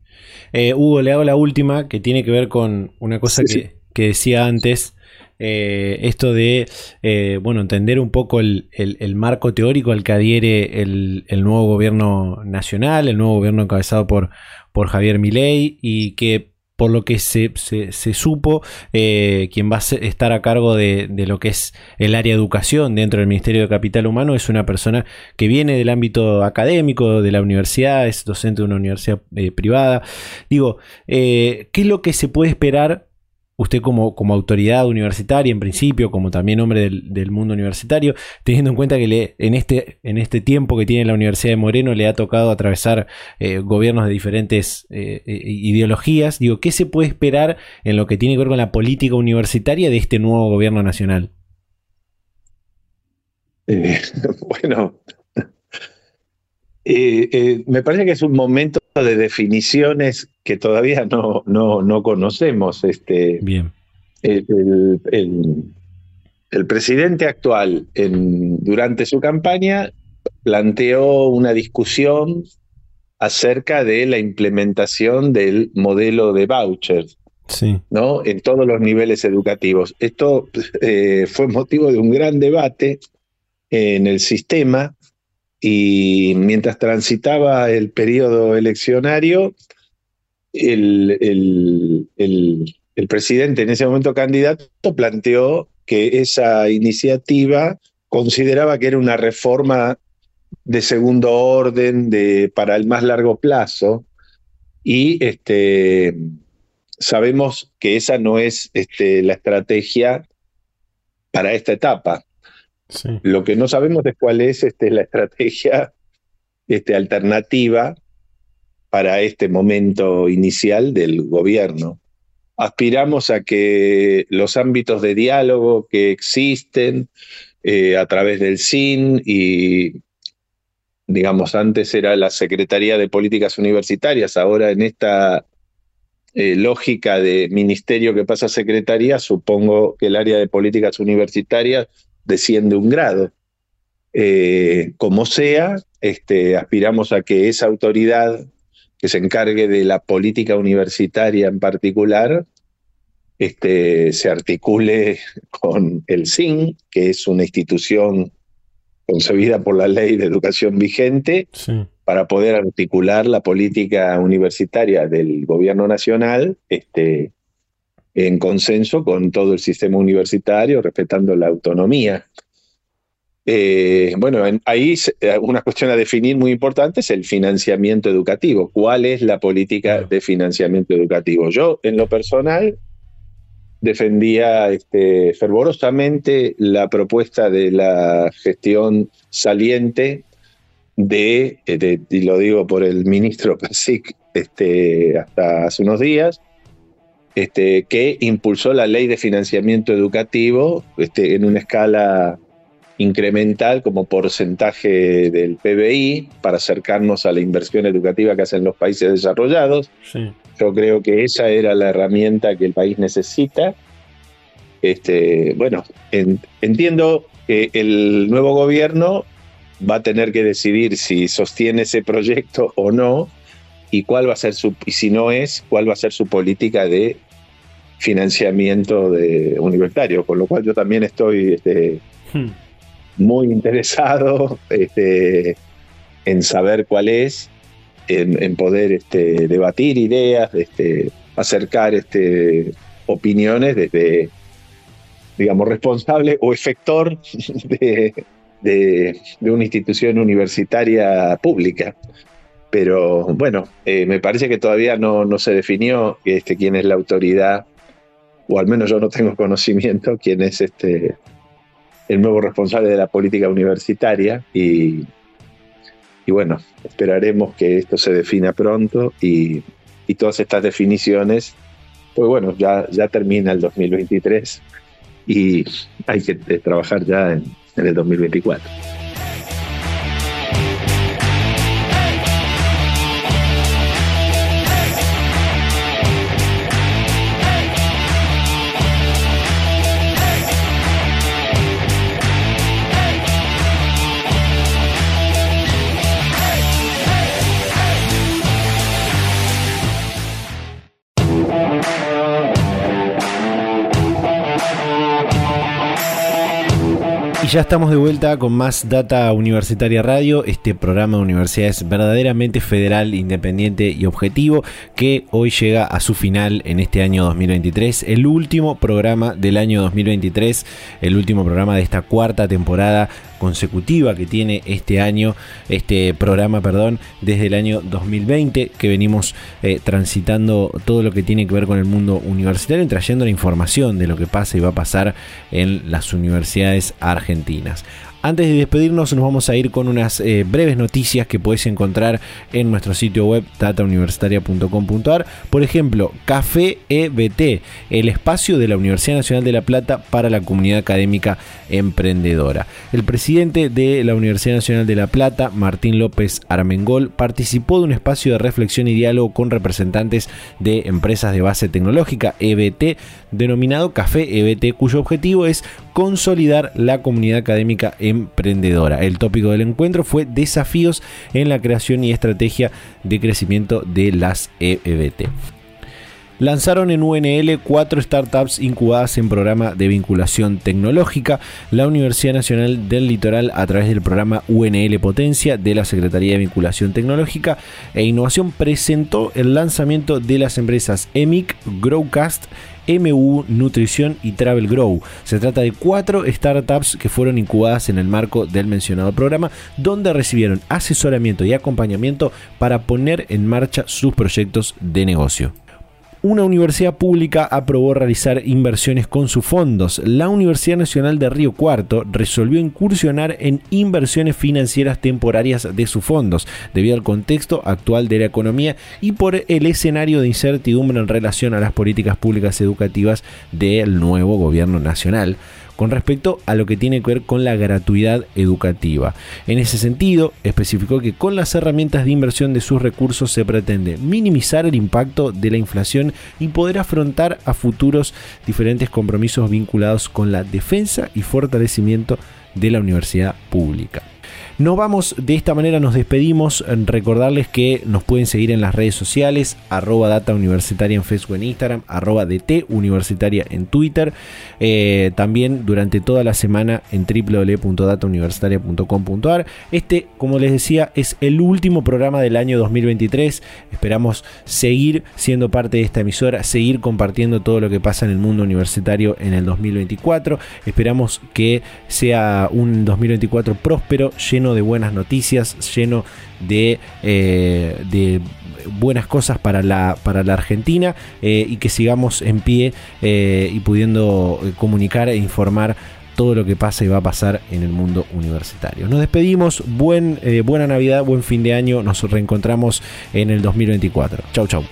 Eh, Hugo, le hago la última que tiene que ver con una cosa que, decía antes. Eh, esto de eh, bueno entender un poco el, marco teórico al que adhiere el, el, nuevo gobierno nacional, el nuevo gobierno encabezado por, por Javier Milei y que por lo que se, se, supo, eh, quien va a estar a cargo de, lo que es el área de educación dentro del Ministerio de Capital Humano es una persona que viene del ámbito académico, de la universidad, es docente de una universidad eh, privada. Digo, eh, ¿qué es lo que se puede esperar usted como, como autoridad universitaria, en principio, como también hombre del, mundo universitario, teniendo en cuenta que le, en, este, en este tiempo que tiene la Universidad de Moreno le ha tocado atravesar eh, gobiernos de diferentes eh, eh, ideologías, digo, ¿qué se puede esperar en lo que tiene que ver con la política universitaria de este nuevo gobierno nacional? bueno, me parece que es un momento de definiciones que todavía no, no, conocemos. Este, Bien. El, presidente actual, en, durante su campaña, planteó una discusión acerca de la implementación del modelo de vouchers. Sí. ¿no? en todos los niveles educativos. Esto eh, fue motivo de un gran debate en el sistema y mientras transitaba el periodo eleccionario, el, presidente, en ese momento candidato, planteó que esa iniciativa consideraba que era una reforma de segundo orden de, para el más largo plazo y este, sabemos que esa no es este, la estrategia para esta etapa. Lo que no sabemos es cuál es este, la estrategia este, alternativa para este momento inicial del gobierno. Aspiramos a que los ámbitos de diálogo que existen eh, a través del SIN y, digamos, antes era la Secretaría de Políticas Universitarias, ahora en esta eh, lógica de ministerio que pasa a secretaría, supongo que el área de políticas universitarias desciende un grado. Eh, como sea, este, aspiramos a que esa autoridad que se encargue de la política universitaria en particular este, se articule con el SIN, que es una institución concebida por la ley de educación vigente, para poder articular la política universitaria del gobierno nacional este, en consenso con todo el sistema universitario, respetando la autonomía. Eh, bueno, ahí eh, una cuestión a definir muy importante es el financiamiento educativo. ¿Cuál es la política de financiamiento educativo? Yo, en lo personal, defendía este, fervorosamente la propuesta de la gestión saliente de, eh, y lo digo por el ministro Pasic este, hasta hace unos días, este, que impulsó la ley de financiamiento educativo este, en una escala incremental como porcentaje del PBI para acercarnos a la inversión educativa que hacen los países desarrollados. Yo creo que esa era la herramienta que el país necesita. Este, bueno, entiendo que el nuevo gobierno va a tener que decidir si sostiene ese proyecto o no y cuál va a ser su y si no es cuál va a ser su política de financiamiento de universitario, con lo cual yo también estoy este, hmm. muy interesado este, en saber cuál es, en, poder este, debatir ideas, acercar opiniones desde, digamos, responsable o efector de, de, una institución universitaria pública. Pero bueno, eh, me parece que todavía no, no se definió este, quién es la autoridad, o al menos yo no tengo conocimiento quién es este, el nuevo responsable de la política universitaria. Y, bueno, esperaremos que esto se defina pronto y, y todas estas definiciones, pues bueno, ya, ya termina el 2023 y hay que trabajar ya en, en el 2024. Ya estamos de vuelta con más Data Universitaria Radio, este programa de universidades verdaderamente federal, independiente y objetivo, que hoy llega a su final en este año 2023, el último programa del año 2023, el último programa de esta cuarta temporada consecutiva que tiene este año, este programa, perdón, desde el año 2020 que venimos eh, transitando todo lo que tiene que ver con el mundo universitario, trayendo la información de lo que pasa y va a pasar en las universidades argentinas. Antes de despedirnos nos vamos a ir con unas eh, breves noticias que puedes encontrar en nuestro sitio web datauniversitaria.com.ar. Por ejemplo, Café EBT, el espacio de la Universidad Nacional de La Plata para la comunidad académica emprendedora. El presidente de la Universidad Nacional de La Plata, Martín López Armengol, participó de un espacio de reflexión y diálogo con representantes de empresas de base tecnológica EBT, denominado Café EBT, cuyo objetivo es consolidar la comunidad académica emprendedora. El tópico del encuentro fue desafíos en la creación y estrategia de crecimiento de las EBT. Lanzaron en UNL cuatro startups incubadas en programa de vinculación tecnológica. La Universidad Nacional del Litoral, a través del programa UNL Potencia de la Secretaría de Vinculación Tecnológica e Innovación, presentó el lanzamiento de las empresas EMIC, Growcast MU Nutrición y Travel Grow. Se trata de cuatro startups que fueron incubadas en el marco del mencionado programa, donde recibieron asesoramiento y acompañamiento para poner en marcha sus proyectos de negocio una universidad pública aprobó realizar inversiones con sus fondos. La Universidad Nacional de Río Cuarto resolvió incursionar en inversiones financieras temporarias de sus fondos, debido al contexto actual de la economía y por el escenario de incertidumbre en relación a las políticas públicas educativas del nuevo gobierno nacional con respecto a lo que tiene que ver con la gratuidad educativa. En ese sentido, especificó que con las herramientas de inversión de sus recursos se pretende minimizar el impacto de la inflación y poder afrontar a futuros diferentes compromisos vinculados con la defensa y fortalecimiento de la universidad pública. Nos vamos, de esta manera nos despedimos. Recordarles que nos pueden seguir en las redes sociales, arroba data universitaria en Facebook en Instagram, arroba DT universitaria en Twitter. Eh, también durante toda la semana en www.datauniversitaria.com.ar. Este, como les decía, es el último programa del año 2023. Esperamos seguir siendo parte de esta emisora, seguir compartiendo todo lo que pasa en el mundo universitario en el 2024. Esperamos que sea un 2024 próspero, lleno de buenas noticias, lleno de, eh, de buenas cosas para la, para la Argentina eh, y que sigamos en pie eh, y pudiendo comunicar e informar todo lo que pasa y va a pasar en el mundo universitario. Nos despedimos, buen, buena Navidad, buen fin de año, nos reencontramos en el 2024. Chau, chau.